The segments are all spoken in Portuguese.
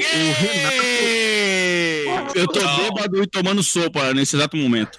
o Renato. Eu tô bêbado e tomando sopa nesse exato momento.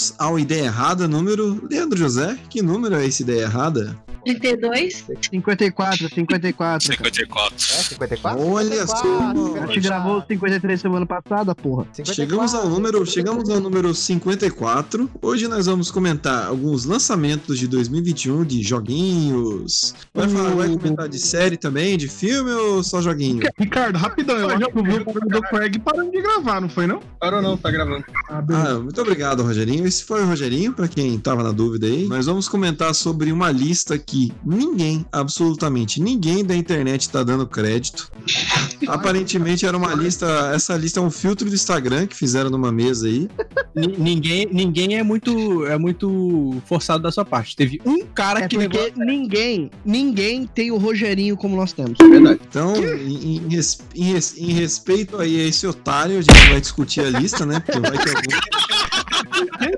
Bem-vindos ao Ideia Errada número. Leandro José, que número é esse Ideia Errada? 32? 54, 54. 54. É, 54? Olha só. A gente gravou o 53 semana passada, porra. 54. Chegamos ao número, chegamos ao número 54. Hoje nós vamos comentar alguns lançamentos de 2021 de joguinhos. Vai, falar, vai comentar de série também, de filme ou só joguinho? Ricardo, rapidão, eu acho que o do Craig parando de gravar, não foi não? Parou não, tá gravando. Ah. Ah, muito obrigado, Rogerinho. Esse foi o Rogerinho, pra quem tava na dúvida aí. Nós vamos comentar sobre uma lista que ninguém, absolutamente ninguém da internet tá dando crédito. Aparentemente era uma lista, essa lista é um filtro do Instagram que fizeram numa mesa aí. Ni- Ninguém, ninguém é muito é muito forçado da sua parte. Teve um cara É que porque levou. ninguém, ninguém tem o Rogerinho como nós temos. Verdade. Então, em, em res- em res- em respeito aí a esse otário, a gente vai discutir a lista, né? Porque vai ter algum.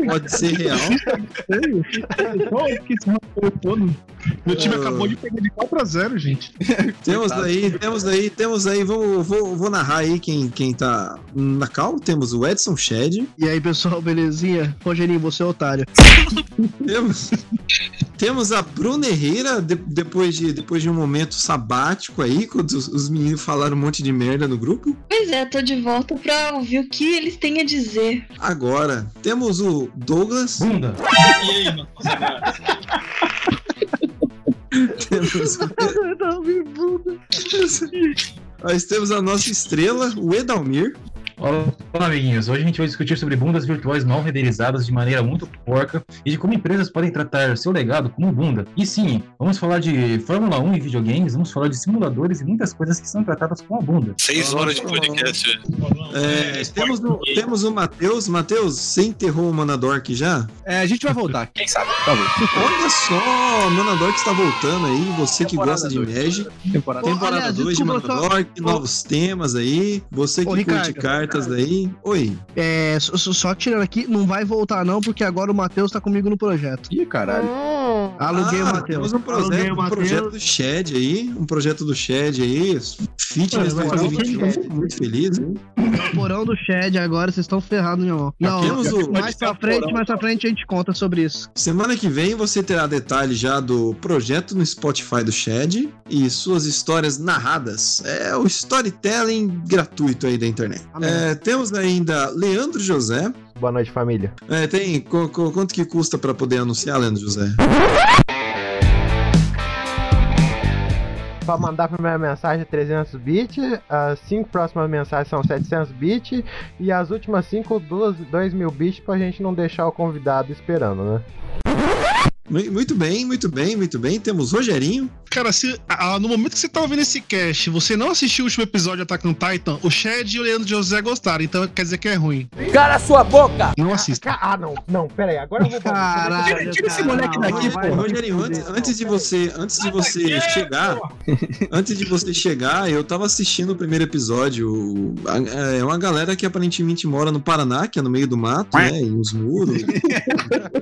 Pode ser real. Só eu que esse rapaz todo. Meu time Ah. acabou de perder de 4x0, gente. Temos aí, temos aí, temos aí, vou, vou, vou narrar aí quem, quem tá na cal. Temos o Edson Shed, E aí, pessoal, belezinha? Rogerinho, você é otário. temos, temos a Bruna Herrera, de- depois, de, depois de um momento sabático aí, quando os, os meninos falaram um monte de merda no grupo. Pois é, tô de volta pra ouvir o que eles têm a dizer. Agora, temos o Douglas, Bunda. E aí, mano? temos, nós temos a nossa estrela, o Edalmir. Olá, amiguinhos. Hoje a gente vai discutir sobre bundas virtuais mal renderizadas de maneira muito porca e de como empresas podem tratar seu legado como bunda. E sim, vamos falar de Fórmula 1 e videogames, vamos falar de simuladores e muitas coisas que são tratadas com a bunda. Seis horas de podcast. É, temos, o, temos o Matheus. Matheus, você enterrou o Manador aqui já? É, a gente vai voltar. Quem sabe? Talvez. Olha só, o Manador que está voltando aí, você que Temporada gosta de dois. Meg. Temporada. Ô, Temporada aliás, 2 de desculpa, só- Manador, novos temas aí. Você que Ô, curte Ricardo. Oi. É, só, só- só tirando aqui, não vai voltar não, porque agora o Matheus tá comigo no projeto. Ih, caralho. Hum, Aluguei o Ah, Matheus. Temos um projeto, o um Matheus. projeto do Shed aí. Um projeto do Shed aí. Fitness Ah, vai fazer 2021. Tô muito feliz. hein? É o porão do Shed agora, vocês estão ferrados, meu irmão. Não, Temos o- mais pra frente, mais pra frente a gente conta sobre isso. Semana que vem você terá detalhes já do projeto no Spotify do Shed e suas histórias narradas. É o storytelling gratuito aí da internet. É, temos ainda Leandro José. Boa noite, família. É, tem co- co- quanto que custa pra poder anunciar, Leandro José? Pra mandar a primeira mensagem 300 bits, as cinco próximas mensagens são 700 bits e as últimas cinco, 2 mil bits pra gente não deixar o convidado esperando, né? Mu- Muito bem, muito bem, muito bem. Temos Rogerinho. Cara, se ah, no momento que você tá ouvindo esse cast, você não assistiu o último episódio de Attack on Titan, o Shed e o Leandro José gostaram, então quer dizer que é ruim. Cala sua boca! Não assista. Ca- Ah, não, não, pera aí, agora eu vou Caralho, Tira- tira esse cara, moleque não, daqui, vai, pô. Rogerinho, antes, antes de você, antes de você chegar, antes de você chegar, eu tava assistindo o primeiro episódio. A- É uma galera que aparentemente mora no Paraná, que é no meio do mato, né? E nos muros.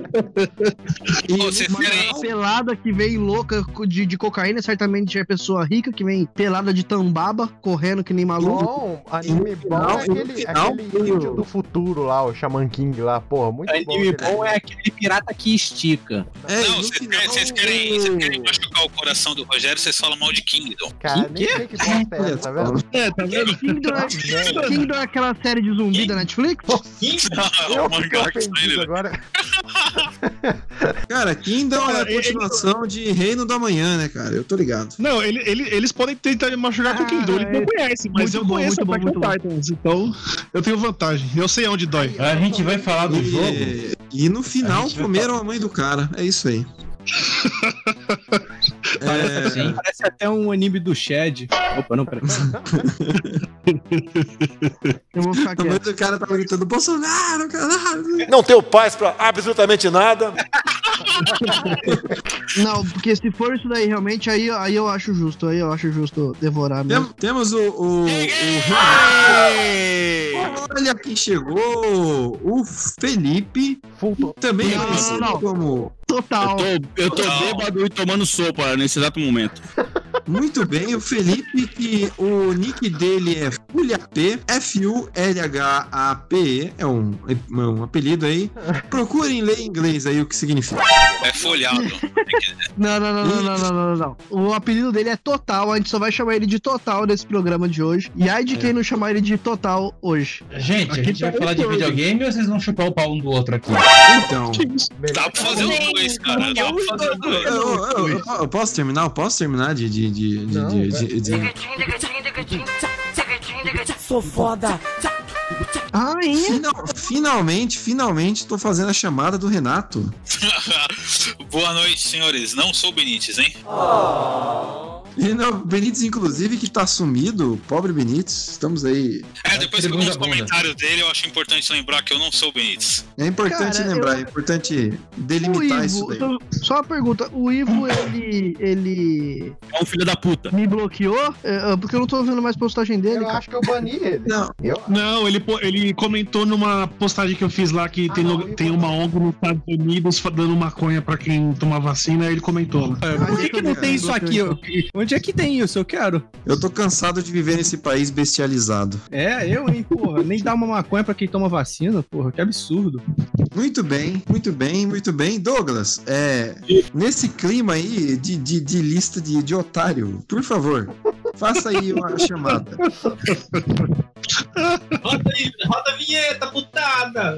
E vocês final- querem- pelada que vem louca de, de cocaína, certamente é pessoa rica que vem pelada de tambaba, correndo que nem maluco. Bom, anime bom final- é aquele, final, aquele índio do futuro lá, o Shaman King lá, porra, muito bom. Anime bom é aquele pirata que estica. É, Não, vocês querem, vocês querem, vocês querem machucar o coração do Rogério, vocês falam mal de Kingdom. Cara, nem sei que bosta é essa, tá vendo? É, tá vendo? Kingdom é, Kingdom é aquela série de zumbi da Netflix? Eu o fiquei mangá que saiu. agora. Cara, Kingdom é a Cara, ele- continuação de Reino da Manhã, né, cara? Eu tô ligado. Não, ele, ele- eles podem tentar me machucar com o Kingdom, eles não conhecem, mas Muito eu bom, conheço muito Attack muito bom. Titans, então eu tenho vantagem. Eu sei onde dói. A gente vai falar do jogo. E, e no final A gente vai comeram a mãe do cara. É isso aí. É, Sim. Parece até um anime do Shed. Opa, não, peraí. Eu vou ficar quieto. do cara tava gritando Bolsonaro, caralho. Não tenho paz pra absolutamente nada. Não, porque se for isso daí realmente, aí, aí eu acho justo. Aí eu acho justo devorar mesmo. Tem- temos o, o, o Olha quem chegou! O Felipe, Fulton. também Não, não, não. como. Total. Eu tô, eu tô bêbado e tomando sopa nesse exato momento. Muito bem, o Felipe, que o nick dele é Fulhap, F-U-L-H-A-P-E, é um, um apelido aí. Procurem ler em inglês aí o que significa. É folhado. Não, não, não, não, não, não, não, não. O apelido dele é Total, a gente só vai chamar ele de Total nesse programa de hoje. E ai de quem não chamar ele de Total hoje. Gente, a Aqui gente vai tá falar de videogame ou vocês vão chupar o pau um do outro aqui? Então. Dá pra fazer os dois, cara. Dá pra fazer os dois. Eu, eu- eu- eu posso terminar? Eu posso terminar de. de, de, de, Não, de- de- de- Sou foda. Ah, hein? Final- finalmente, finalmente tô fazendo a chamada do Renato. Boa noite, senhores. Não sou Benítez, hein? E não, Benítez, inclusive, que tá sumido, pobre Benítez, estamos aí. É, depois que eu vi os comentários dele, eu acho importante lembrar que eu não sou o Benítez. É importante Cara, lembrar, eu- é importante delimitar isso Ivo, daí. então, só uma pergunta, o Ivo, ele, ele É um filho da puta. me bloqueou? É, porque eu não tô vendo mais postagem dele, Eu cara. acho que eu bani ele. Não, Eu Não, ele, ele comentou numa postagem que eu fiz lá que Ah, tem, eu tem uma ONG nos Estados Unidos dando maconha pra quem tomar vacina, aí ele comentou lá. Por que, que não tem isso aqui? Eu- Onde é que tem isso? Eu quero. eu tô cansado de viver nesse país bestializado. É, eu, hein, porra. Nem dá uma maconha pra quem toma vacina, porra. Que absurdo. Muito bem, muito bem, muito bem. Douglas, é, nesse clima aí de, de, de lista de, de otário, por favor, faça aí uma chamada. Roda aí, roda a vinheta, putada!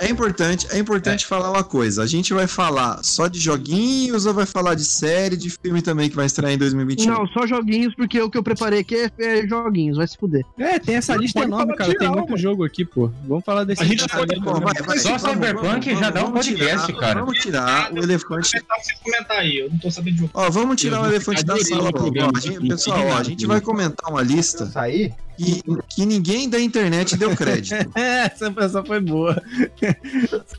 É importante, é importante falar uma coisa. A gente vai falar só de joguinhos ou vai falar de série, de filme também que vai estrear em 2021? Não, só joguinhos, porque o que eu preparei aqui é, é joguinhos, vai se fuder. É, tem essa lista enorme, cara. Tem muito jogo aqui, pô. Vamos falar desse A gente lista pode- né? vai, vai, Só Cyberpunk já dá um podcast, tirar- cara. Vamos tirar o elefante. Sem comentar aí, eu não tô sabendo de um. Ó, vamos tirar o elefante da sala. não pessoal, ó, a gente vai comentar uma lista saí? Que, que ninguém da internet deu crédito. É, essa, essa foi boa.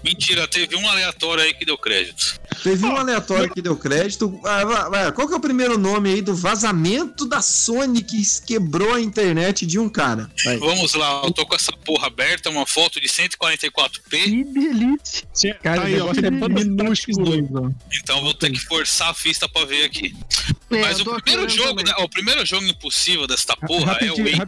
Mentira, teve um aleatório aí que deu crédito. Teve um aleatório que deu crédito. Ah, qual que é o primeiro nome aí do vazamento da Sony que quebrou a internet de um cara? Vai. Vamos lá, eu tô com essa porra aberta, uma foto de 144p, Que delícia. Cara, Tá o aí, ó, negócio é minúsculo. então vou ter que forçar a vista pra ver aqui. É, Mas o primeiro jogo, né, o primeiro jogo impossível desta porra é o rapidinho,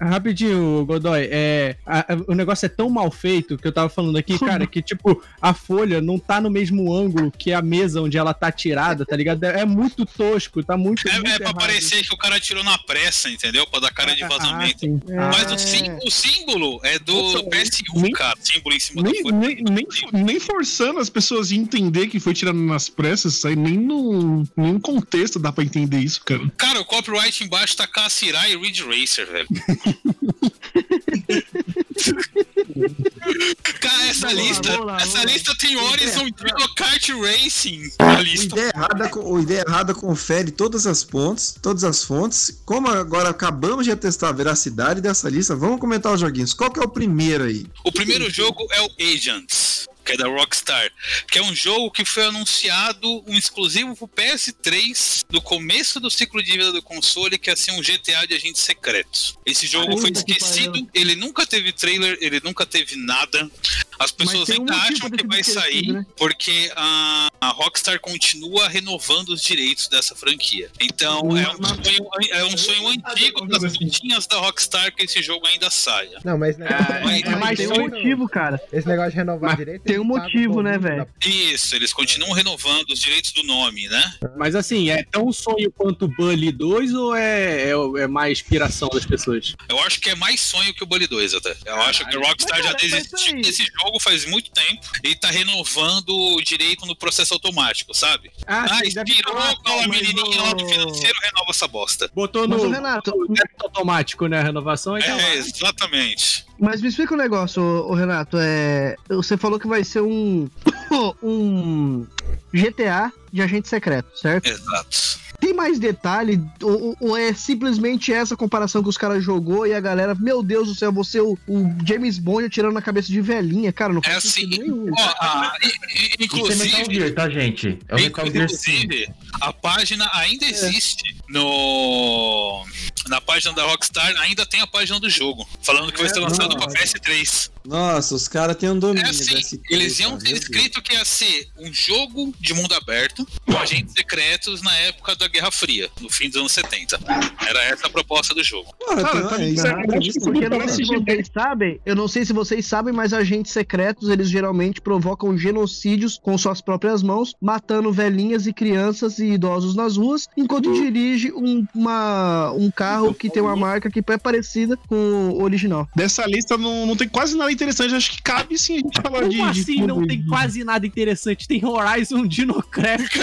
Rapidinho, Godoy, é, a- a- o negócio é tão mal feito que eu tava falando aqui, cara, que tipo, a folha não tá no mesmo ângulo que a mesa onde ela tá tirada, tá ligado? É, é muito tosco, tá muito. É, muito é pra errado. parecer que o cara tirou na pressa, entendeu? Pra dar cara de Ah, vazamento. sim. Mas É. o, sim- o símbolo é do PS1, nem- cara. Símbolo em cima da Nem, folha. nem, nem, nem forçando as pessoas a entender que foi tirado nas pressas, isso aí nem no nenhum contexto dá pra entender isso, cara. Cara, o copyright embaixo tá Kassirai e Ridge Racer, velho. Cara, essa Vamos lá, lista, vamos lá, essa lá. lista tem Horizon Zero Kart Racing na O lista. ideia, errada, o ideia errada confere todas as fontes, todas as fontes. Como agora acabamos de atestar a veracidade dessa lista, vamos comentar os joguinhos. Qual que é o primeiro aí? O primeiro jogo é o Agents, que é da Rockstar, que é um jogo que foi anunciado um exclusivo pro PS3 no começo do ciclo de vida do console, que é assim um GTA de agentes secretos. Esse jogo Puta foi que esquecido, ele nunca teve trailer, ele nunca teve nada. As pessoas um ainda motivo acham que vai sair né? porque a, a Rockstar continua renovando os direitos dessa franquia. Então Uma- é um uma- sonho, é um sonho antigo das pontinhas da Rockstar que esse jogo ainda saia. Não, mas esse negócio, É, Mas é mais tem um motivo, cara. esse negócio de renovar Mas direito. tem um motivo, né, velho? da- Isso, eles continuam renovando os direitos do nome, né? Mas assim, é tão sonho quanto o Bully 2 ou é, é, é mais inspiração das pessoas? Eu acho que é mais sonho que o Bully 2 até. Eu acho que a Rockstar já mas, cara, mas desistiu desse jogo faz muito tempo e tá renovando o direito no processo automático, sabe? Ah, Ah, expirou aquela mas menininha lá do o- financeiro, renova essa bosta. Botou no, o Renato, automático, né? A renovação lá. É, exatamente. Mas me explica um negócio, ô, ô, Renato. É, você falou que vai ser um. um GTA de agente secreto, certo? Exato. Tem mais detalhe? Ou, ou é simplesmente essa comparação que os caras jogou e a galera, meu Deus do céu, você o, o James Bond atirando na cabeça de velhinha, cara, não É faz assim, sentido nenhum. ó, a- i- i- Isso é Metal inclusive, Gear, tá, gente? É o Metal Gear sim. inclusive, a página ainda existe no na página da Rockstar, ainda tem a página do jogo, falando que vai ser lançado para PS3. Nossa, os caras têm um domínio É assim, desse eles iam ter escrito que ia ser um jogo de mundo aberto com agentes secretos na época da Guerra Fria, no fim dos anos 70. Era essa a proposta do jogo. Cara, Cara, tá- tá é GTA. vocês sabem, eu não sei se vocês sabem, mas agentes secretos, eles geralmente provocam genocídios com suas próprias mãos, matando velhinhas e crianças e idosos nas ruas, enquanto dirige um, uma, um carro que tem uma marca que é parecida com o original. Dessa lista não, não tem quase nada interessante. Acho que cabe sim a gente falar Como de. de assim não tudo. tem quase nada interessante? Tem Horizon Dinocraft.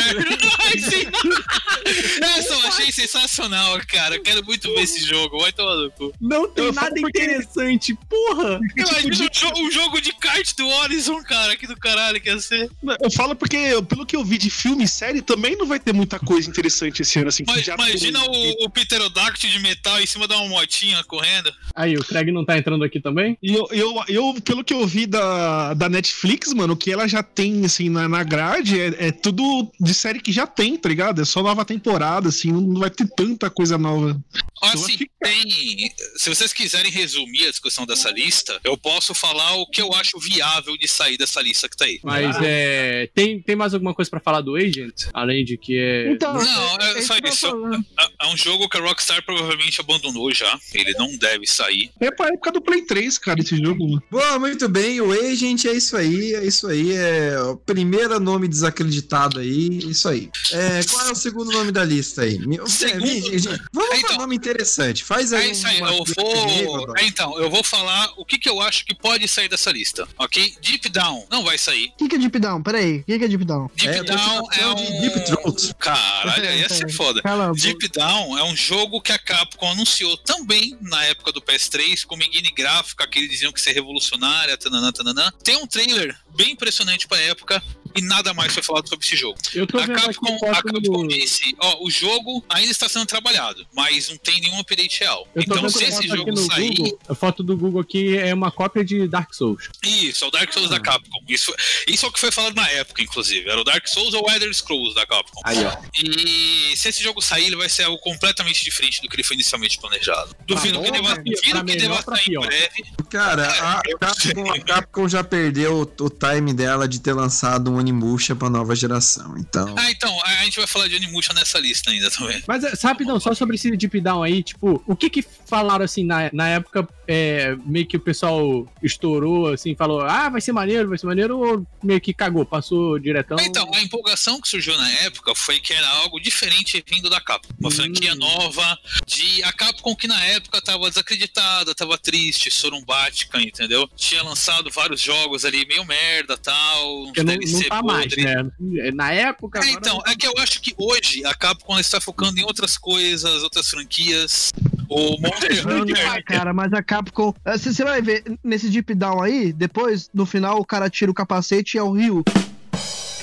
Essa eu achei sensacional, cara. Eu quero muito ver esse jogo. Vai tomar no cu. Não tem Eu nada falo porque- interessante, porra! Imagina um jogo, um jogo de kart do Horizon, cara. Que do caralho que ia ser. Eu falo porque, pelo que eu vi de filme e série, também não vai ter muita coisa interessante esse ano. Assim, Mas, já imagina tem- o, o Pterodactyl de metal em cima de uma motinha correndo. Aí, o Craig não tá entrando aqui também? E eu, eu, eu, pelo que eu vi da, da Netflix, mano, o que ela já tem, assim, na, na grade é, é tudo de série que já tem, tá ligado? É só nova temporada, assim, não vai ter tanta coisa nova. Ó, Eu Assim, tem. Se vocês quiserem resumir a discussão dessa lista, eu posso falar o que eu acho viável de sair dessa lista que tá aí. Mas é. Tem, tem mais alguma coisa pra falar do Agent? Além de que é. Então, Não, é só isso eu. É- É um jogo que a Rockstar provavelmente abandonou já. Ele não deve sair. É pra época do Play 3, cara, esse jogo. Boa, muito bem. O Agent é isso aí, é isso aí. É o primeiro nome desacreditado aí, isso aí. É, qual é o segundo nome da lista aí? É, Segundo- gente, gente, vamos É, para então. nome interessante. Faz aí É isso aí, uma eu vou. É, então, eu vou falar o que, que eu acho que pode sair dessa lista, ok? Deep Down não vai sair. O que, que é Deep Down? Peraí, o que, que é Deep Down? Deep É, Down é um. Deep Throat. Caralho, ia ser foda. Deep Down é um jogo que a Capcom anunciou também na época do PS3, com mini gráfica, que eles diziam que ser revolucionária, tananã, tananã. Tem um trailer bem impressionante pra época e nada mais foi falado sobre esse jogo. Eu tô A vendo aqui Capcom, a Capcom do. disse, ó, o jogo ainda está sendo trabalhado, mas não tem nenhum update real. Então, se esse jogo sair, Google. A foto do Google aqui é uma cópia de Dark Souls. Isso, é o Dark Souls da Capcom. Isso, isso é o que foi falado na época, inclusive. Era o Dark Souls ou o Elder Scrolls da Capcom. Aí, ó. E se esse jogo sair, ele vai ser algo completamente diferente do que ele foi inicialmente planejado. Duvido bom, que deva, duvido que deva sair em breve. Cara, a Capcom, a Capcom já perdeu o, o time dela de ter lançado um Onimusha pra nova geração. Então, Ah, então, a gente vai falar de Onimusha nessa lista ainda também. Mas é, rapidão, só sobre esse Deep Down aí, tipo, o que que falaram assim na, na época, é, meio que o pessoal estourou, assim, falou, ah, vai ser maneiro, vai ser maneiro, ou meio que cagou, passou diretão? Então, a empolgação que surgiu na época foi que era algo diferente vindo da Capcom. Uma Hum. franquia nova, de a Capcom que na época tava desacreditada, tava triste, sorumbática, entendeu? Tinha lançado vários jogos ali meio merda tal. uns não, DLC tá mais, né? Na época. É, então, não- é que eu acho que hoje a Capcom está focando em outras coisas, outras franquias. O Monster Hunter. não, cara, mas a Capcom. eh, Você você vai ver nesse Deep Down aí, depois, no final, o cara tira o capacete e é o Rio.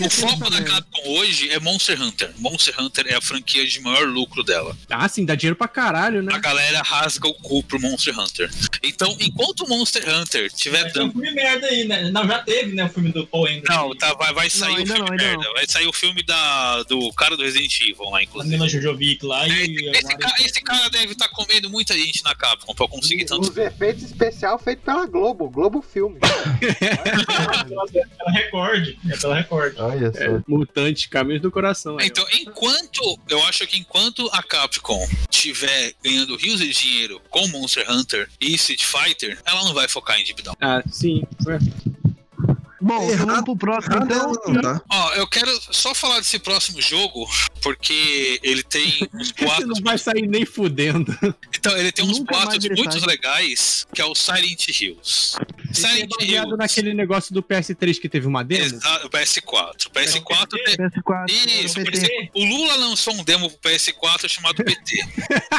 O foco da Capcom hoje é Monster Hunter. Monster Hunter é a franquia de maior lucro dela. Ah, sim, dá dinheiro pra caralho, né? A galera rasga o cu pro Monster Hunter. Então, enquanto o Monster Hunter tiver Vai ter um dando. filme merda aí, né? Não, já teve, né? O filme do Paul Anderson. Não, tá, vai, vai sair Não, o filme não, merda. Vai sair o filme da, do cara do Resident Evil lá, A inclusive. Mila Jojovic lá e... Esse, ca- esse cara deve estar comendo muita gente na Capcom pra conseguir tanto. Os efeitos especiais feitos pela Globo, Globo Filme. Pela Record. É pela Record. Olha só. É, mutante, caminhos do coração. Aí, ó. Então, enquanto. Eu acho que enquanto a Capcom tiver ganhando rios de dinheiro com Monster Hunter e Street Fighter, ela não vai focar em Deep Down. Ah, sim. É. Bom, Errado- vamos pro próximo errado então. ela não tá. Ó, eu quero só falar desse próximo jogo, porque ele tem uns Você boatos. não vai sair nem fudendo. Então, ele tem uns Nunca boatos muito legais, que é o Silent Hills. É Silent baseado Hills. naquele negócio do PS3 que teve uma demo. Exa- o PS4. O PS4 tem. PS4, Isso, PT. PS- o Lula lançou um demo pro PS4 chamado PT.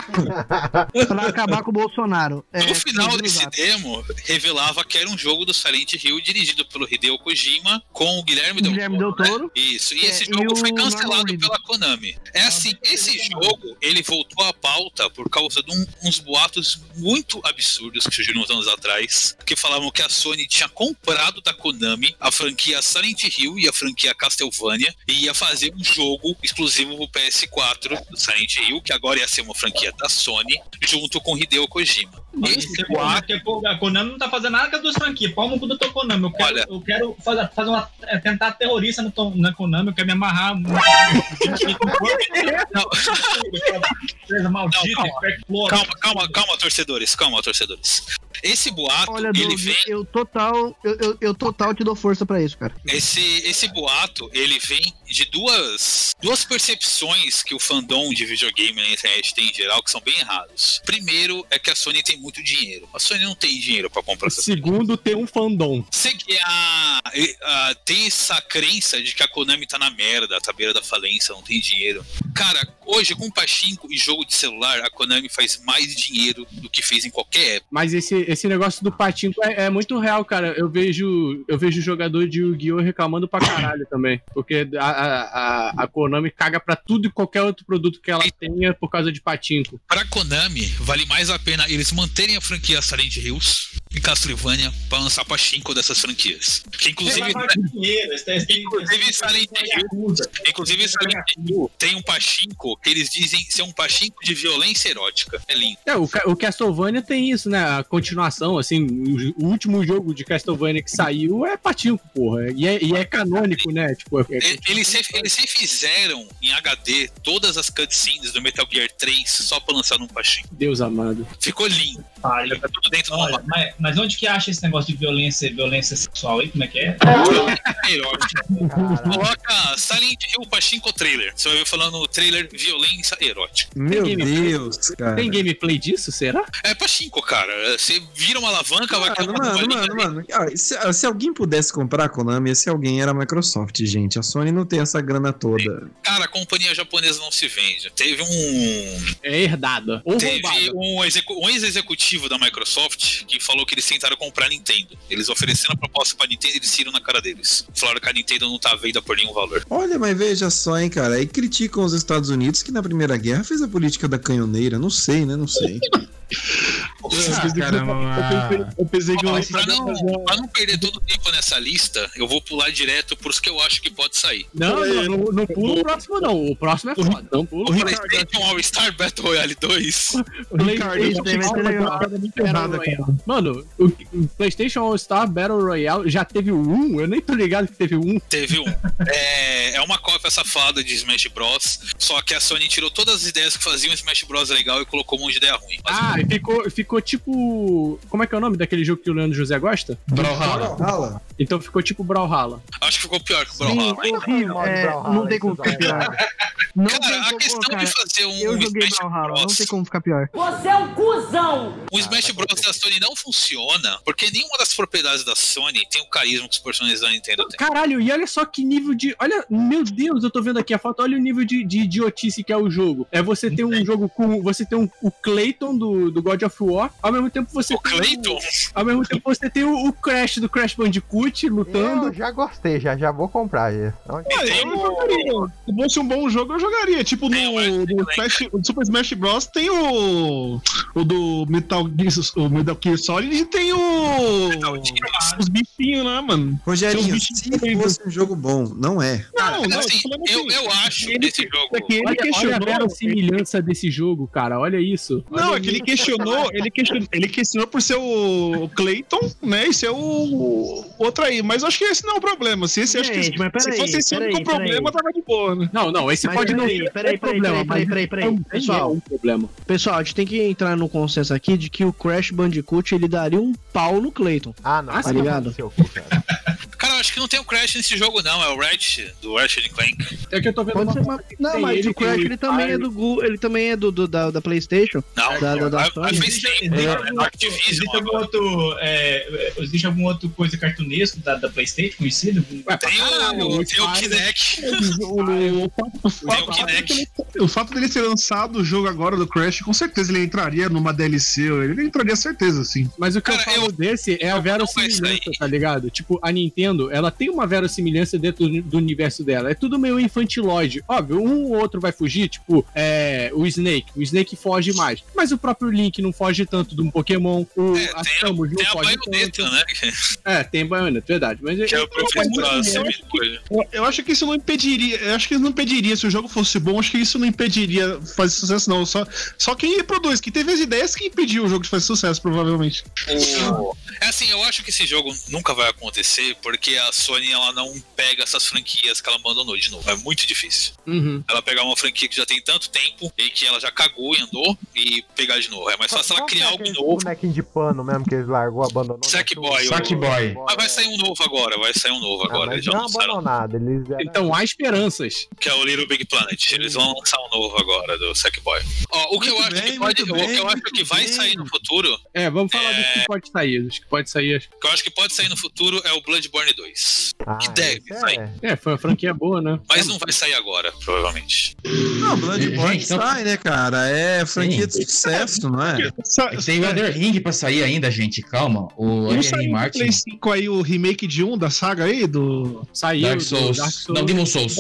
pra acabar com o Bolsonaro. É, no final desse demo, revelava que era um jogo do Silent Hill dirigido pelo Hideo Kojima com o Guilherme Del Guilherme Toro. Del Toro. né? Isso, e É, esse e jogo o foi cancelado pela Konami. É assim, esse jogo, ele voltou à pauta por causa de um- uns boatos muito absurdos que surgiram uns anos atrás, que falavam que a Sony tinha comprado da Konami a franquia Silent Hill e a franquia Castlevania e ia fazer um jogo exclusivo pro PS4 do Silent Hill, que agora ia ser uma franquia da Sony, junto com Hideo Kojima. Isso é bom, né? Porque, a Konami não tá fazendo nada com as duas franquias. Pau no cu do Konami. Eu quero, Olha. eu quero fazer, fazer uma, é, tentar terrorista no, to- na Konami. Eu quero me amarrar. Não. Não. Calma, calma, calma, torcedores, calma, torcedores. Esse boato, Olha, ele Doug, vem eu total, eu, eu, eu total te dou força pra isso, cara. Esse, esse boato, ele vem de duas, duas percepções que o fandom de videogame na internet tem em geral, que são bem errados. Primeiro é que a Sony tem muito dinheiro. A Sony não tem dinheiro pra comprar essa Segundo, tem um fandom. Sei que a, a- tem essa crença de que a Konami tá na merda, tá beira da falência, não tem dinheiro. Cara, hoje com Pachinko e jogo de celular, a Konami faz mais dinheiro do que fez em qualquer época. Mas esse, esse negócio do patinco é, é muito real, cara. Eu vejo eu vejo jogador de Yu-Gi-Oh! reclamando pra caralho também. Porque a, a, a, Konami caga pra tudo e qualquer outro produto que ela tenha por causa de patinco. Pra Konami, vale mais a pena eles manterem a franquia Silent Hills e Castlevania pra lançar Pachinko dessas franquias. Que inclusive. Inclusive Silent Hill, inclusive Silent Hill tem um Pachinko que eles dizem ser um Pachinko de violência erótica. É lindo. É, o, o Castlevania tem isso, né? A continuação, assim, o, o último jogo de Castlevania que saiu é patinco, porra. E é, e é canônico, né? Tipo, é- é- Eles, ref- eles refizeram em HD todas as cutscenes do Metal Gear 3 só pra lançar num Pachinko. Deus amado. Ficou lindo. Olha, Tá tudo dentro de uma olha, mas, mas onde que acha esse negócio de violência, violência sexual aí? Como é que é? erótica. Coloca Silent Hill Pachinko trailer. Você vai ver falando trailer violência erótica. Meu Deus, cara. Tem gameplay disso, será? É Pachinko, cara. Você vira uma alavanca, vai cair Mano, uma mano, mano, mano. Ah, se, se alguém pudesse comprar a Konami, esse alguém era a Microsoft, gente. A Sony não tem essa grana toda. Cara, a companhia japonesa não se vende. Teve um. É herdada. Ou Teve roubada. um, um ex-executivo da Microsoft que falou que eles tentaram comprar a Nintendo. Eles ofereceram a proposta pra Nintendo e eles tiram na cara deles. Falaram que a Nintendo não tá venda por nenhum valor. Olha, mas veja só, hein, cara. Aí criticam os Estados Unidos que na Primeira Guerra fez a política da canhoneira. Não sei, né? Não sei. Caramba, mano. Eu pensei que eu pra, não, pra não perder todo o tempo nessa lista, eu vou pular direto pros que eu acho que pode sair. Não, não, não, não pula o próximo, não. O próximo é foda. Não pula O. PlayStation All-Star Battle Royale 2. O PlayStation Royale. Mano, o, PlayStation All-Star Battle Royale já teve 1? Eu nem tô ligado que teve um. Teve um. É, é uma cópia safada de Smash Bros. Só que a Sony tirou todas as ideias que faziam Smash Bros. legal e colocou um monte de ideia ruim. Ah, e ficou, ficou tipo. Como é que é o nome daquele jogo que o Leandro José gosta? Brawlhalla. Fala. Então ficou tipo Brawlhalla. Acho que ficou pior que o Sim, Brawlhalla. hein? horrível. É, Brawlhalla, não tem isso como ficar é pior. Não Cara, a como, questão cara, de fazer um Eu joguei Smash Brawlhalla, não tem como ficar pior. Você é um cuzão! O Smash Bros. da Sony não funciona porque nenhuma das propriedades da Sony tem o carisma que os personagens da Nintendo têm. Caralho, e olha só que nível de. Olha, meu Deus, eu tô vendo aqui a foto. Olha o nível de, de idiotice que é o jogo. É você ter um jogo com. Você tem um, o Clayton do, do God of War. Ao mesmo tempo você O tem. Clayton? Ao mesmo tempo você tem o, o Crash do Crash Bandicoot lutando. Eu já gostei, já, já vou comprar. Já. Eu jogaria. Se fosse um bom jogo, eu jogaria. Tipo, o no, no Smash- no Super Smash Bros. tem o. O do Metal Gear, o Metal Gear Solid e tem o. Os bichinhos lá, mano. Rogerinho, se fosse um jogo bom, não é. Não, não, assim, falando eu, assim, eu acho ele- esse jogo. É que ele Olha, olha a verossimilhança desse jogo, cara. Olha isso. Não, Olha é que ele. Questionou, ele questionou, ele questionou por ser o Clayton, né? E ser o, outro aí. Mas eu acho que esse não é o problema. Se, esse, acho que, Gente, mas se peraí, fosse esse o peraí, único problema, peraí. tava de boa, né? Não, não, esse Mas pode não peraí, ser peraí, problema, peraí, peraí, peraí, também pessoal. é um problema. Pessoal, a gente tem que entrar no consenso aqui de que o Crash Bandicoot ele daria um pau no Clayton. Ah, não. Ah, seu cu, cara. Acho acho que não tem o Crash nesse jogo, não. É o Ratchet, do Ratchet Clank. É que eu tô vendo Pode uma ser, Não, mas ele, o Crash o ele também é do Gu- ele também é do, do- da, da PlayStation. Não, da, da, da mas- Sony. tempo, existe né? algum, outro, Activision existe algum outro. É, existe alguma outra coisa cartunesco da, da Playstation conhecido? Ué, Tem caralho, o, tem o Kinect. O, fato dele ter lançado o jogo agora do Crash, com certeza ele entraria numa DLC. Ele entraria certeza, sim. Mas o que Cara, eu falo desse é a verossimilhança, tá ligado? Tipo, a Nintendo, ela tem uma verossimilhança dentro do, universo dela. É tudo meio infantilóide. Óbvio, um ou outro vai fugir, tipo, é, o Snake. O Snake foge mais. Mas o próprio Link não foge tanto de um Pokémon. O, É, a Samus não tem a foge tanto. baioneta, né? É, tem baioneta, verdade. Mas Que é o Semicoisa. Eu, eu acho que isso não impediria. Eu acho que isso não impediria. Se o jogo fosse bom, acho que isso não impediria fazer sucesso, não. Só, só quem reproduz, quem teve as ideias que impediu o jogo de fazer sucesso, provavelmente. O- É assim, eu acho que esse jogo nunca vai acontecer porque a Sony ela não pega essas franquias que ela abandonou de novo. É muito difícil. Uhum. Ela pegar uma franquia que já tem tanto tempo e que ela já cagou e andou e pegar de novo. É mais fácil ela Qual que criar é algo novo. bonequinho de pano mesmo que eles largou, abandonou. na Sackboy. Sackboy. Mas vai sair um novo agora, vai sair um novo agora. mas Eles já não lançaram, abandonado. Eles eram... Então há esperanças. que é o Little Big Planet. Eles vão lançar um novo agora do Sackboy. Ó, o que eu Muito acho bem, que pode, muito o que bem, eu acho que vai bem. sair no futuro, É, vamos falar dos que pode sair. Dos que pode sair. acho- o que eu acho que pode sair no futuro é o Bloodborne 2. Ah, que deve esse sair. é... É, foi uma franquia boa, né? Mas não vai sair agora, provavelmente. Não, Bloodborne então- sai, né, cara? É franquia de sucesso, não é? É Tem o Elder Ring pra sair ainda, gente. Calma. O Elder Martin. Play 5 aí o remake de um da saga aí, do. Saiu. Dark do Souls. Dark Souls. Não, Demon Souls.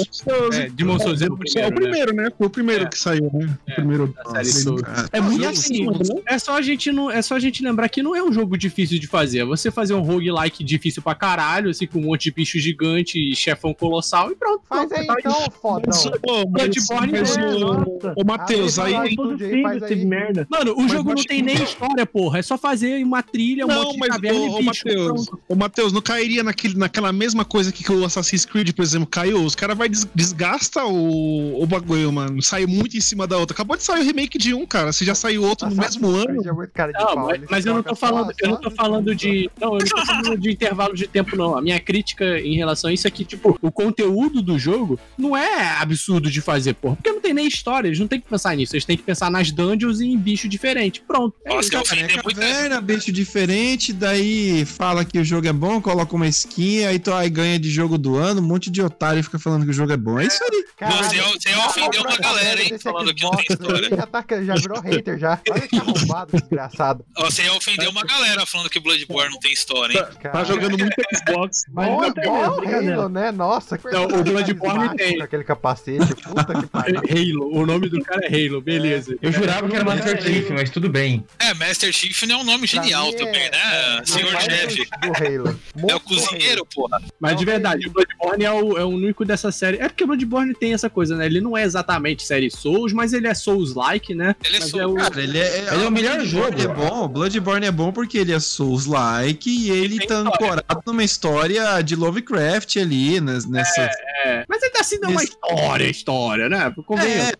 É, Demon Souls é o É o primeiro, né? primeiro, né? Foi o primeiro É. que saiu, né? O primeiro. Da série. É muito assim, assim, é só a gente não, é só a gente lembrar que não é um jogo difícil de fazer. Você fazer um roguelike difícil pra caralho, assim com um monte de bicho gigante e chefão colossal e pronto. Faz pronto, aí tá então, fodão. Mas, ô, mas, Bloodborne mas, é, ô, Matheus, aí. todo aí, filme aí. merda. Mano, o Mas jogo não tem nem história, porra. É só fazer uma trilha, um Não, monte de caverna ô, e bicho. Matheus, pronto. ô, Matheus, não cairia naquele, naquela mesma coisa que, que o Assassin's Creed, por exemplo, caiu? Os caras vai des, desgasta o, o bagulho, mano. Sai muito em cima da outra. Acabou de sair o remake de um, cara. Se já saiu outro no mesmo ano. É Não, mas, eu não tô falando, eu não tô falando de. Não, eu não tô falando de intervalo de tempo, não. A minha crítica em relação a isso é que, tipo, o conteúdo do jogo não é absurdo de fazer, porra. Porque não tem nem história, eles não tem que pensar nisso. Eles têm que pensar nas dungeons e em bicho diferente. Pronto. É Nossa, isso. Cara, é caverna, bicho diferente, daí fala que o jogo é bom, coloca uma skin, aí tu aí ganha de jogo do ano, um monte de otário fica falando que o jogo é bom. É isso aí. Caralho, Você, você tá ofendeu uma galera, hein? Falando que não tem história. Já, tá, já virou hater já. Olha que arrombado, desgraçado. Você ia ofender uma galera falando que Bloodborne não tem história, hein? Tá jogando muito Xbox. Mas Olha, não tem mesmo. Halo, né? Nossa, que Não, o Bloodborne tem. Aquele capacete, puta que pariu. Halo, o nome do cara é Halo, beleza. Eu jurava que era Master Chief, mas tudo bem. É, Master Chief não é um nome genial mim também, é- né? é Senhor chefe. Halo. É o cozinheiro, porra. Mas de verdade, o Bloodborne é o, é o único dessa série. É porque o Bloodborne tem essa coisa, né? Ele não é exatamente série Souls, mas ele é Souls-like, né? Ele é Mas Souls. é o- Cara, ele é, Ele é o melhor jogo. É bom, Bloodborne é bom porque ele é Souls-like e ele tem tá ancorado numa história de Lovecraft ali, nes- nessa. É, mas ainda assim não é uma Esse- história, história, né?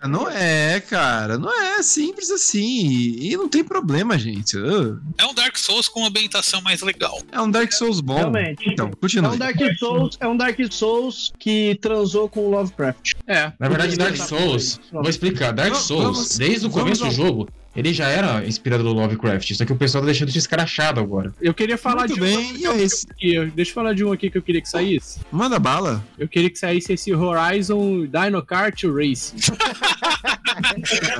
É, não é, cara. Não é simples assim. E não tem problema, gente. Uh, É um Dark Souls com uma ambientação mais legal. É um Dark Souls bom. Realmente. Então, É continua. um Dark Souls, é um Dark Souls que transou com o Lovecraft. É. Na verdade, Dark Souls, vou explicar. Dark Souls, vamos- desde o vamos começo ao- do jogo, ele já era inspirado no Lovecraft. Só que o pessoal tá deixando de escrachado agora. Eu queria falar Muito de bem, um. e é esse? aqui, Deixa eu falar de um aqui que eu queria que saísse. Manda bala. Eu queria que saísse esse Horizon Dino Kart Racing.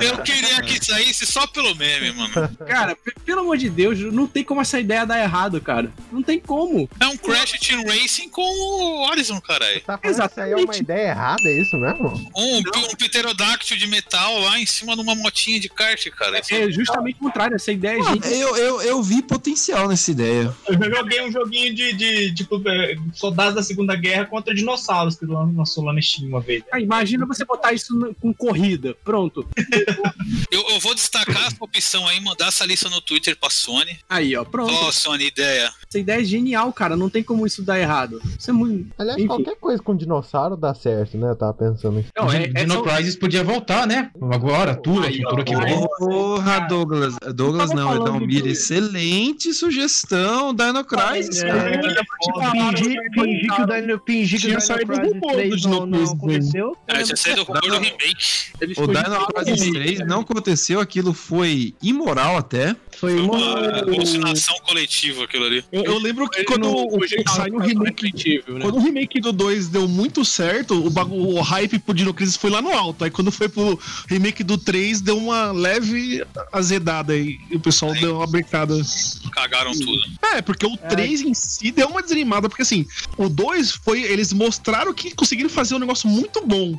Eu queria que saísse só pelo meme, mano. Cara, pelo amor de Deus, não tem como essa ideia dar errado, cara. Não tem como. É um Crash Team Racing com o Horizon, caralho. Tá que isso aí é uma Exatamente. ideia errada, é isso mesmo? Um, um pterodáctilo de metal lá em cima de uma motinha de kart, cara. É justamente o contrário. Essa ideia é Ah, genial. eu, eu, eu vi potencial nessa ideia. Eu joguei um joguinho de, de tipo, é, soldados da Segunda Guerra contra dinossauros que lan- lançou lá no Steam uma vez. Ah, imagina você botar isso no- com corrida. Pronto. Eu, eu vou destacar essa opção aí, mandar essa lista no Twitter pra Sony. Aí, ó, pronto. Ó, Sony, ideia. Essa ideia é genial, cara. Não tem como isso dar errado. Isso é muito. Aliás, Enfim. qualquer coisa com dinossauro dá certo, né? Eu tava pensando. Não, é, é Dino só- podia voltar, né? Agora, tudo, Aí, ó, futuro que aí. Porra, Douglas. Douglas não, do- Excelente sugestão. Dino Crisis, cara. Fingir, fingir que o Dino, fingir que o Tinha Dino Crisis rumor do 3 Dino não, não aconteceu. É, já saiu do rumor do remake. O Dino Crisis isso. 3 não aconteceu, aquilo foi imoral até. Foi Uma alucinação coletiva aquilo ali. Eu, lembro que quando o, saiu o remake. né? Quando o remake do 2 deu muito certo, o, o hype pro Dino Crisis foi lá no alto. Aí quando foi pro remake do 3, deu uma leve azedada aí. E o pessoal deu uma brecada. Cagaram tudo. É, porque o 3 em si deu uma desanimada, porque assim, o 2 foi. Eles mostraram que conseguiram fazer um negócio muito bom.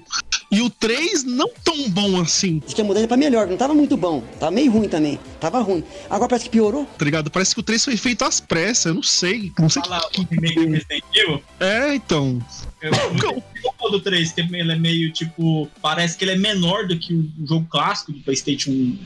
E o 3 não tão bom assim, Diz que a mudança pra melhor, não tava muito bom. Tava meio ruim também. Tava ruim. Agora parece que piorou. tá ligado? Parece que o 3 foi feito às pressas, eu não sei. Não sei Fala Evil. É, então. Eu muito gostou do 3, que ele é meio tipo. Parece que ele é menor do que o jogo clássico do PlayStation 1.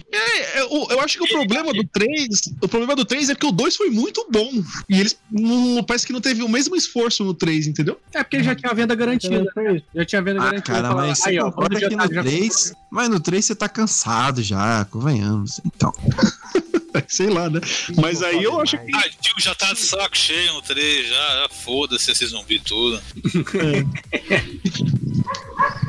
É, eu, eu acho que o problema do 3. O problema do 3 é que o 2 foi muito bom. E eles não, parece que não teve o mesmo esforço no 3, entendeu? É porque já tinha a venda garantida. né? Já tinha a venda Ah, garantida. cara, mas você aí, ó, já que tá- no já- 3. Mas no 3 você tá cansado já, convenhamos. Então. Sei lá, né? Mas aí eu acho que. Ah, tio já tá de saco cheio no 3, já, já foda-se esse zumbi tudo.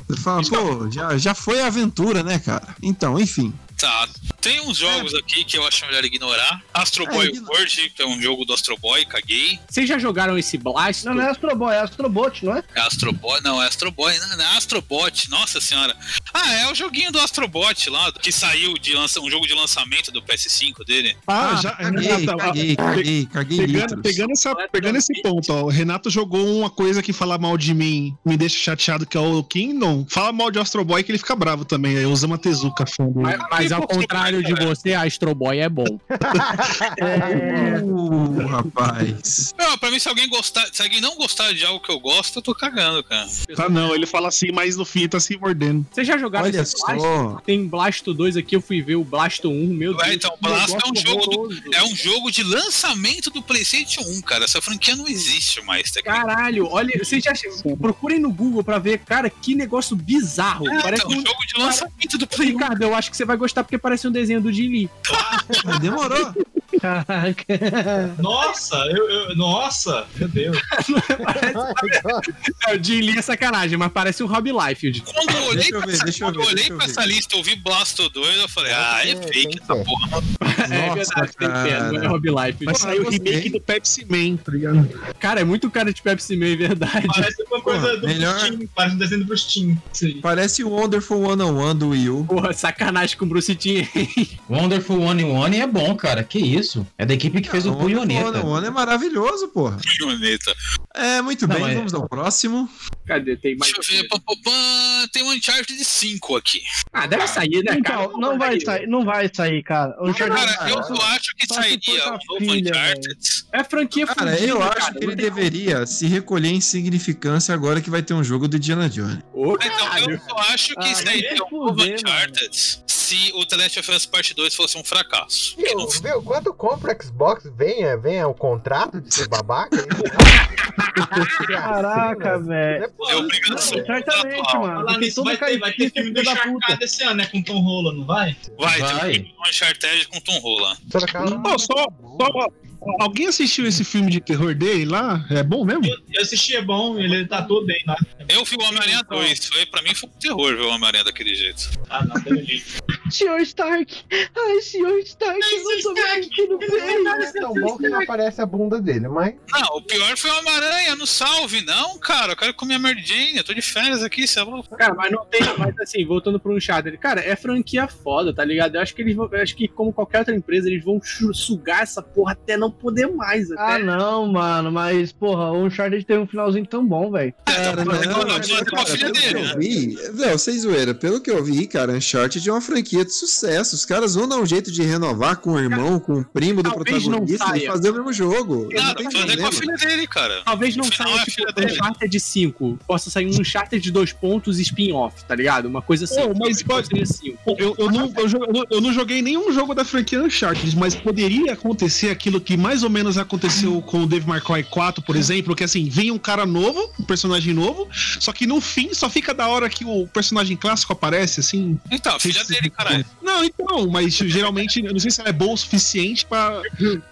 Você fala, pô, já, já foi a aventura, né, cara? Então, enfim. Tá, tem uns jogos aqui que eu acho melhor ignorar. Astro Boy É, World, que é um jogo do Astro Boy, caguei. Vocês já jogaram esse Blast? Não, não é Astro Boy, é Astrobot, não é? É Astro Boy, não, é Astro Boy, não, não é Astrobot, nossa senhora. Ah, é o joguinho do Astrobot lá, que saiu de lança, um jogo de lançamento do PS5 dele. Ah, Ah, já. caguei, caguei, caguei, caguei Pegando, pegando, essa, pegando esse ponto, ó, o Renato jogou uma coisa que falar mal de mim me deixa chateado, que é o Kingdom. Fala mal de Astro Boy que ele fica bravo também. Aí usa uma Tezuka fã dele. Mas, mas ao contrário de você, Astro Boy é bom. Uh, rapaz. Não, pra mim, se alguém gostar, se alguém não gostar de algo que eu gosto, eu tô cagando, cara. Tá não, ele fala assim, mas no fim tá se mordendo. Vocês já jogaram Olha esse Blast? só. Tem Blasto 2 aqui, eu fui ver o Blasto 1, meu Deus. É, então, que Blast é um jogo, do- é um jogo de lançamento do PlayStation 1, cara. Essa franquia não existe mais, tá Caralho, olha, vocês já procurem no Google pra ver, cara, que negócio bizarro. É, parece então, um jogo de lançamento do Play 1. Ricardo, eu acho que você vai gostar porque parece um desenho do Jim Lee. Mas Demorou. Caraca. Nossa, eu, eu- nossa, meu Deus. É, o Jim Lee é sacanagem, mas parece um Rob Liefeld. Quando eu olhei, Deixa eu pra, ver, essa, deixa eu quando eu ver, olhei eu pra ver. essa lista, eu vi Blasto 2, eu falei, ah, é tem fake que essa ser. porra. é Nossa, verdade, tem que ser, não é. Rob Liefeld. Vai sair o remake do Pepsi Man, tá ligado? Cara, é muito cara de Pepsi Man, é verdade. Parece uma coisa Porra, do melhor- Steam, parece um desenho do Steam. Aí. Parece o Wonderful 101 do Wii U. Porra, sacanagem com o Bruce Timm. Wonderful One One é bom, cara. Que isso? É da equipe que fez o Punhoneta. 101 é maravilhoso, porra. Punhoneta. É, muito Não, bem, é- vamos ao próximo. Cadê? Tem mais. Deixa eu ver, pam, pam, pam, tem um Uncharted 5 aqui. Ah, deve sair, né, cara? Então, não vai sair, não vai sair, cara. O Uncharted- Cara, eu, acho que sairia um a novo Uncharted. É franquia Cara, eu acho cara, que ele deveria se recolher em significância agora que vai ter um jogo do Indiana Jones. Ô, Então, eu só acho que Ah, sairia um novo Uncharted se o The Last of Us Part 2 fosse um fracasso. Viu, não viu? Quando compra Xbox, venha, venha o contrato de ser babaca. Caraca, velho. É obrigação Certamente, contratual. mano. Falar Porque nisso, vai ter, vai ter filme do filho da puta. Uncharted esse ano, né? Com Tom Holland, não vai? Vai, Vai. tem um filme do Uncharted com Tom Holland. Pô, só, só- alguém assistiu esse filme de terror dele lá? É bom mesmo? Eu, eu assisti, é bom, ele tá tudo bem lá. Eu vi o Homem-Aranha 2. Foi, pra mim foi um terror ver o Homem-Aranha daquele jeito. Ah, não, pelo jeito. Senhor Stark! Ai, senhor Stark, eu não tô me sentindo bem. Não é tão bom que não aparece a bunda dele, mas. Não, o pior foi o Homem-Aranha, no salve. Não, cara, eu quero comer a Mary Jane. Eu tô de férias aqui, você é louco. Cara, mas não tem. Mas assim, voltando pro Uncharted, cara, é franquia foda, tá ligado? Eu acho que eles vão. Eu acho que, como qualquer outra empresa, eles vão sugar essa porra até não poder mais. Até. Ah, não, mano, mas, porra, o Uncharted tem um finalzinho tão bom, velho. Cara, Não, não, não, não, cara, filha pelo que dele, eu vi, não, sem zoeira, pelo que eu vi, cara, Uncharted é uma franquia de sucesso. Os caras vão dar um jeito de renovar com o irmão, com o primo do Talvez não protagonista e fazer o mesmo jogo. Não Nada, tem fazer com a filha dele, cara. Talvez não saia é tipo dele. Uncharted 5. Possa sair um Uncharted de dois pontos e spin-off, tá ligado? Uma coisa assim. Pô, mas pode- seria 5. Eu, eu, não, eu, não- eu não joguei nenhum jogo da franquia Uncharted, mas poderia acontecer aquilo que mais ou menos aconteceu com o May Cry 4, por exemplo, que assim, vem um cara novo, um personagem novo, só que no fim só fica da hora que o personagem clássico aparece, assim. Então, a filha dele, caralho. Não, então, mas geralmente, eu não sei se ela é boa o suficiente pra.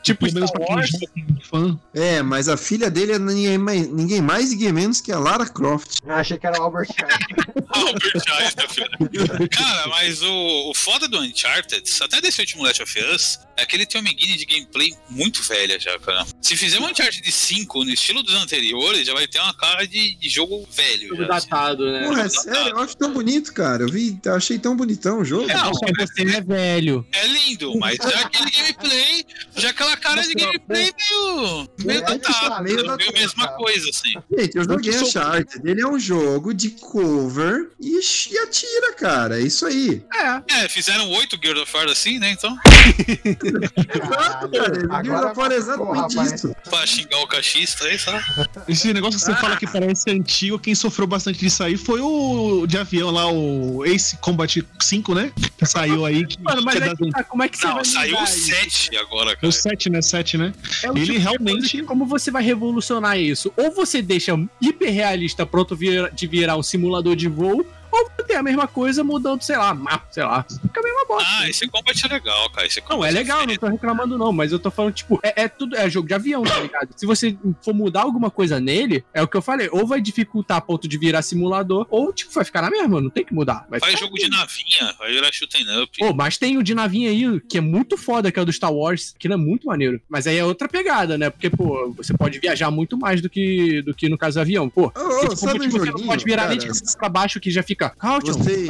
Tipo pelo menos pra quem é fã. É, mas a filha dele é ninguém mais, ninguém mais ninguém menos que a Lara Croft. Eu achei que era o Albert Einstein. Albert Einstein, filho. Cara, mas o, o foda do Uncharted, até desse último Last of Us, é que ele tem uma guia de gameplay muito velha já, cara. Se fizer um Uncharted 5 no estilo dos anteriores, já vai ter uma cara de, de jogo velho. Jogo já, assim. datado, né? Porra, é sério, eu acho tão bonito, cara. Eu vi, eu achei tão bonitão o jogo. Não, Só você é velho. é lindo, mas já aquele gameplay, já aquela cara de gameplay meio, meio É, datado, meio meio, datado. mesma coisa, assim. Gente, eu joguei sou- Uncharted. Ele é um jogo de cover e, e atira, cara. É isso aí. É. É, fizeram oito Gears of War assim, né, então, Exato, cara. Gears War é exatamente rapaz. isso. pra xingar o cachista aí, sabe? Esse negócio que você fala que parece antigo, quem sofreu bastante disso aí foi o de avião lá, o Ace Combat 5, né? Que saiu aí. Que, Mano, mas que é que tá, como é que você Não, vai saiu o isso? 7 agora, É cara. o 7, né? 7, né? É Ele tipo realmente- Como você vai revolucionar isso? Ou você deixa hiperrealista pronto vir- de virar um simulador de voo, ou tem a mesma coisa mudando, sei lá, mapa, sei lá. Fica a mesma bosta. Ah, esse combat é legal, cara. Esse Não, combat é legal, não feito. tô reclamando não, mas eu tô falando, tipo, é, é tudo, é jogo de avião, tá ligado? Se você for mudar alguma coisa nele, é o que eu falei, ou vai dificultar a ponto de virar simulador, ou, tipo, vai ficar na mesma, não tem que mudar. Vai Faz jogo de navinha, vai virar shooting up. Pô, mas tem o de navinha aí, que é muito foda, que é o do Star Wars, que não é muito maneiro. Mas aí é outra pegada, né? Porque, pô, você pode viajar muito mais do que, do que no caso do avião. Pô, sabe combo um você não pode virar nem de cara? cabeça pra baixo, que já fica Vocês,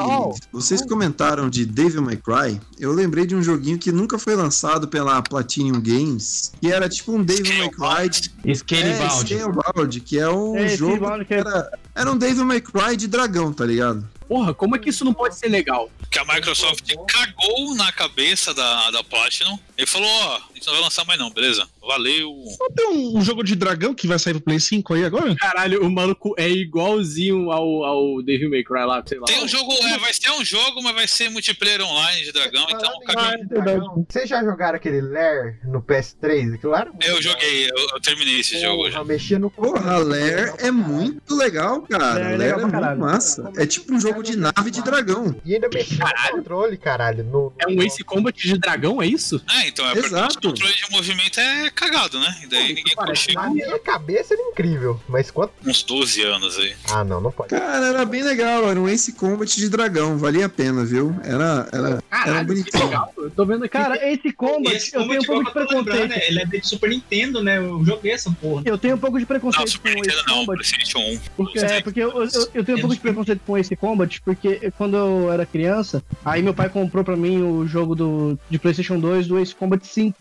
vocês comentaram de Devil May Cry. Eu lembrei de um joguinho que nunca foi lançado pela Platinum Games, que era tipo um Devil May Cry. Scalebound. É, Scalebound, que é um É, jogo que era, era um Devil May Cry de dragão, tá ligado? Porra, como é que isso não pode ser legal? Que a Microsoft cagou na cabeça da, da Platinum e falou: Ó, a gente não vai lançar mais, não, beleza? Valeu. Não tem um, um jogo de dragão que vai sair pro Play 5 aí agora? Caralho, o maluco é igualzinho ao, ao Devil May Cry lá, sei lá. Tem um jogo, é, vai ser um jogo, mas vai ser multiplayer online de dragão, então Falando em cagou. dragão, Vocês já jogaram aquele Lair no PS3? Aquilo lá Eu joguei, eu, eu terminei esse jogo hoje. Porra, mexia no Porra, a Lair é muito legal, cara. Lair é Lair é muito caralho. massa. É tipo um jogo de nave de dragão. E ainda mexia no controle, caralho. No, É um Ace Combat de dragão, é isso? Ah, então é porque Exato. o controle de movimento é cagado, né? E daí ninguém parece Na minha cabeça era incrível, mas quanto. uns 12 anos aí. Ah, não, não pode. Cara, era bem legal. Era um Ace Combat de dragão. Valia a pena, viu? Era, era, era Caralho, que bonitinho. legal. Eu tô vendo. Cara, esse combat, Esse eu tenho um pouco de preconceito. né? Ele é de Super Nintendo, né? Eu joguei essa porra. Eu tenho um pouco de Não, preconceito Super com Nintendo esse não, combat. PlayStation 1. Porque, é, porque eu, eu, eu tenho um pouco de preconceito com esse combat, porque quando eu era criança, aí meu pai comprou pra mim o jogo do, de PlayStation 2 do Ace Combat 5.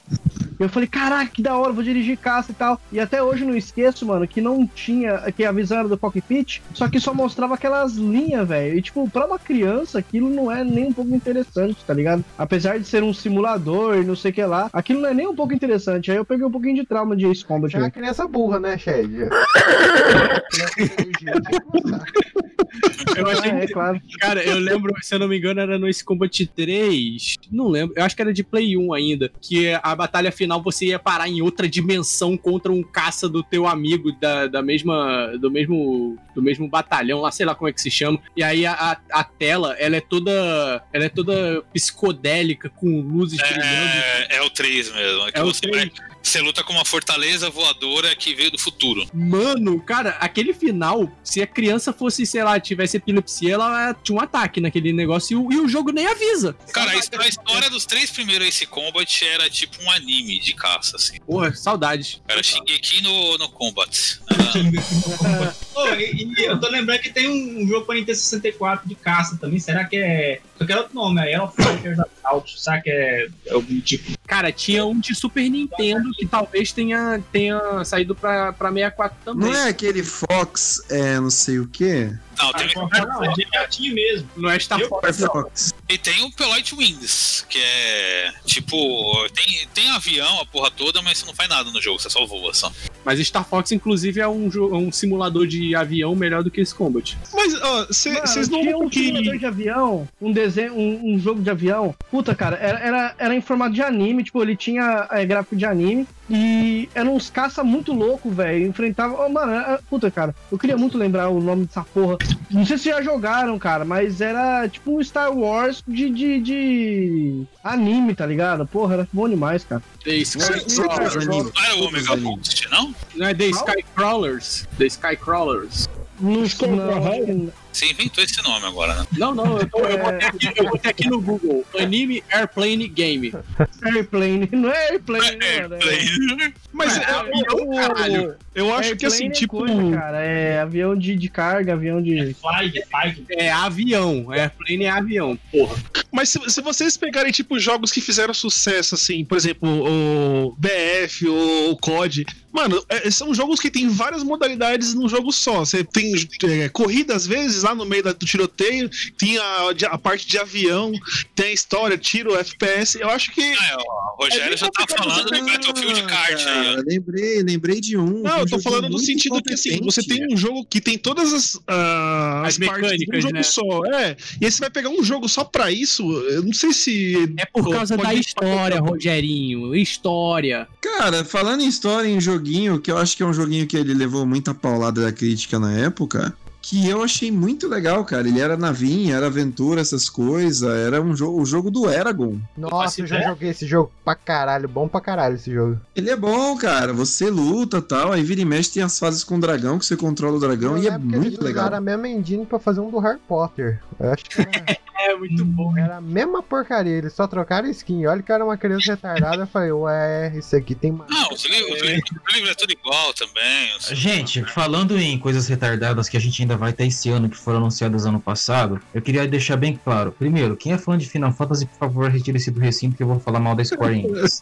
E eu falei, caraca, que da hora, vou dirigir caça e tal. E até hoje eu não esqueço, mano, que não tinha, que a visão era do cockpit, só que só mostrava aquelas linhas, velho. E tipo, pra uma criança, aquilo não é nem um pouco interessante, tá ligado? Apesar de ser um simulador e não sei o que lá, aquilo não é nem um pouco interessante. Aí eu peguei um pouquinho de trauma de Ace Combat. É uma criança burra, né, Shed? Eu achei Ah, é claro. Cara, eu lembro, se eu não me engano, era no Ace Combat 3. Não lembro. Eu acho que era de Play 1 ainda. Que a batalha final você ia parar em outra dimensão contra um caça do teu amigo da, da mesma. Do mesmo. Do mesmo batalhão lá, sei lá como é que se chama. E aí a, a, a tela, ela é toda. Ela é toda psicodélica, com luzes brilhando. É, é o 3 mesmo. É que É o você, 3. vai- você luta com uma fortaleza voadora que veio do futuro. Mano, cara, aquele final, se a criança fosse, sei lá, tivesse epilepsia, ela tinha um ataque naquele negócio e o, e o jogo nem avisa. Cara, a, his- a história dos três primeiros Ace Combat era tipo um anime de caça, assim. Porra, saudades. Era Shingeki no, no Combat. Pô, e, e eu tô lembrando que tem um, jogo pra Nintendo 64 de caça também. Será que é. Só que é outro nome, é Hellfighters Assault. Será que é algum tipo? Cara, tinha um de Super Nintendo que talvez tenha, tenha saído pra, pra 64 também. Não é aquele Fox, é não sei o quê? Não, tem o Não, é gatinho mesmo. Não é Star Fox. Fox. E tem o Peloit Wings, que é tipo. Tem, tem avião, a porra toda, mas você não faz nada no jogo, você só voa só. Mas Star Fox, inclusive, é um, jo- um simulador de avião melhor do que esse Combat. Mas, ó, vocês não tinha um simulador que. de avião, um desenho, um, um jogo de avião. Puta, cara, era, era, era em formato de anime, tipo, ele tinha é, gráfico de anime e eram uns caça muito louco, velho. Enfrentava. oh, mano, era- puta, cara, eu queria muito lembrar o nome dessa porra. Não sei se já jogaram, cara, mas era tipo um Star Wars de, de, de anime, tá ligado? Porra, era bom demais, cara. The Skycrawlers. Não era o Omega Boost, não? Não é The Skycrawlers? The Skycrawlers. Não, não, Você inventou esse nome agora, né? Não, não, eu, tô, eu, botei aqui, eu botei aqui no Google. Anime Airplane Game. Airplane, não é Airplane, né, mano? É- Mas É, é, avião, caralho. eu acho que assim, Airplane é tipo. coisa, cara, é avião de, de carga, avião de. Fly, fly. É avião. Airplane é avião, porra. Mas se, se vocês pegarem, tipo, jogos que fizeram sucesso, assim, por exemplo, o BF, o, COD, mano, é, são jogos que tem várias modalidades num jogo só. Você tem é, corrida, às vezes, lá no meio do tiroteio, tem a, a parte de avião, tem a história, tiro, FPS. Eu acho que. Ah, ó, o Rogério já tá falando do Battlefield Kart aí, Cara, lembrei, lembrei de um. Não, eu tô um falando no sentido que assim, você tem um jogo que tem todas as, ah, As as, partes de um mecânicas, jogo né? só. É, e aí você vai pegar um jogo só pra isso, eu não sei se. É por causa da história, Rogerinho. História. Cara, falando em história em joguinho, que eu acho que é um joguinho que ele levou muita paulada da crítica na época, que eu achei muito legal, cara. Ele era navinha, era aventura, essas coisas. Era um jogo, o jogo do Eragon. Nossa, eu já joguei esse jogo pra caralho. Bom pra caralho esse jogo. Ele é bom, cara. Você luta tal, aí vira e mexe tem as fases com o dragão, que você controla o dragão, Eu e é eles muito legal. usaram a mesma engine pra fazer um do Harry Potter. Eu acho que era, É muito bom. era a mesma porcaria. Eles só trocaram skin. Olha que era uma criança retardada. Eu falei, ué, isso aqui tem mais. Não, os livros, os livros- os livros é tudo igual também. Gente, falando em coisas retardadas que a gente ainda vai ter esse ano, que foram anunciadas ano passado, eu queria deixar bem claro. Primeiro, quem é fã de Final Fantasy, por favor, retire-se do recinto que eu vou falar mal da Square Enix.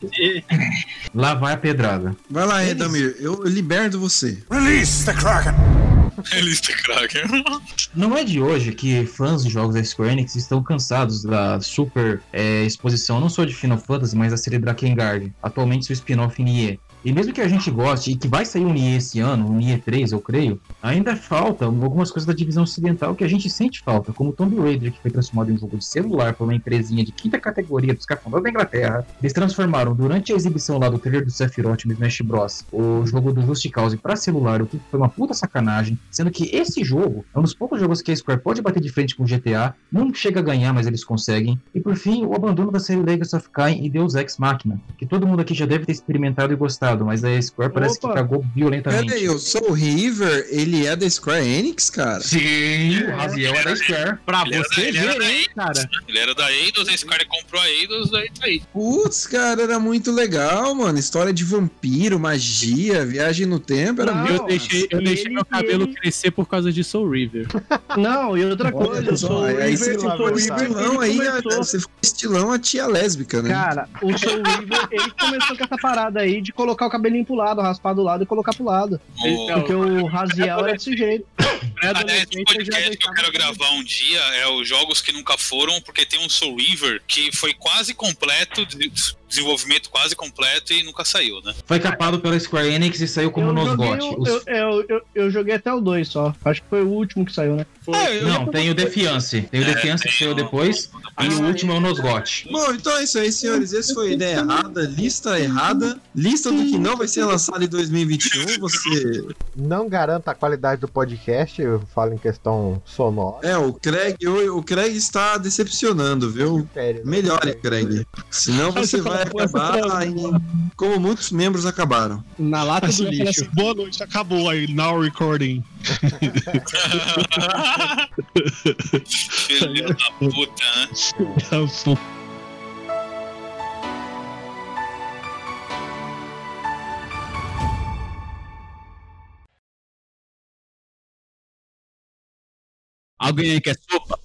Lá vai a pedrada. Vai lá, Edamir, eu liberto você. Lista crack. Não é de hoje que fãs de jogos da Square Enix estão cansados da super é, exposição, não só de Final Fantasy, mas da série Drakengard, atualmente seu spin-off em IE. E mesmo que a gente goste, e que vai sair um IE esse ano, um IE 3, eu creio, ainda falta algumas coisas da divisão ocidental que a gente sente falta, como Tomb Raider, que foi transformado em um jogo de celular por uma empresinha de quinta categoria dos cafandas da Inglaterra. Eles transformaram, durante a exibição lá do trailer do Sephiroth no Smash Bros, o jogo do Just Cause para celular, o que foi uma puta sacanagem, sendo que esse jogo é um dos poucos jogos que a Square pode bater de frente com o GTA, não chega a ganhar, mas eles conseguem. E por fim, o abandono da série Legacy of Kain e Deus Ex Machina, que todo mundo aqui já deve ter experimentado e gostado, mas a Square parece Opa. que cagou violentamente. Pera aí, o Soul River, ele é da Square Enix, cara? Sim, o Raziel é da Square. Pra Ele era- você ele era ver, da hein, cara. Ele era da Eidos, esse cara comprou a Eidos, aí tá aí. Putz, cara, era muito legal, mano. História de vampiro, magia, viagem no tempo, era muito. Eu deixei, eu deixei meu cabelo ele- crescer por causa de Soul River. Não, e outra Olha coisa, o só, Soul aí você River, ficou River, estilão aí, começou- você ficou estilão a tia lésbica, né? Cara, o Soul River, ele começou com essa parada aí de colocar o cabelinho pro lado, raspar do lado e colocar pro lado. O- Porque o Raziel era desse jeito. Aliás, o podcast que eu quero gravar um dia é os jogos que nunca foram, porque tem um Soul River que foi quase completo, de- desenvolvimento quase completo e nunca saiu, né? Foi capado pela Square Enix e saiu como eu, nos joguei, GOT. o- Os- eu, eu, eu, eu joguei até o 2 só. Acho que foi o último que saiu, né? É, eu- Não, tem o Defiance. Tem o É, Defiance que saiu depois. E o último é o Nosgot. Bom, então é isso aí, senhores. Essa foi a ideia errada, lista errada, lista do que não vai ser lançado em 2021. Você. Não garanta a qualidade do podcast, eu falo em questão sonora. É, o Craig, o, o Craig está decepcionando, viu? Sério, né? Melhore, Craig. Senão você vai acabar em, como muitos membros acabaram. Na lata do lixo. assim, boa noite, acabou aí, now recording. Filho da puta, né? Alguém aí quer sopa?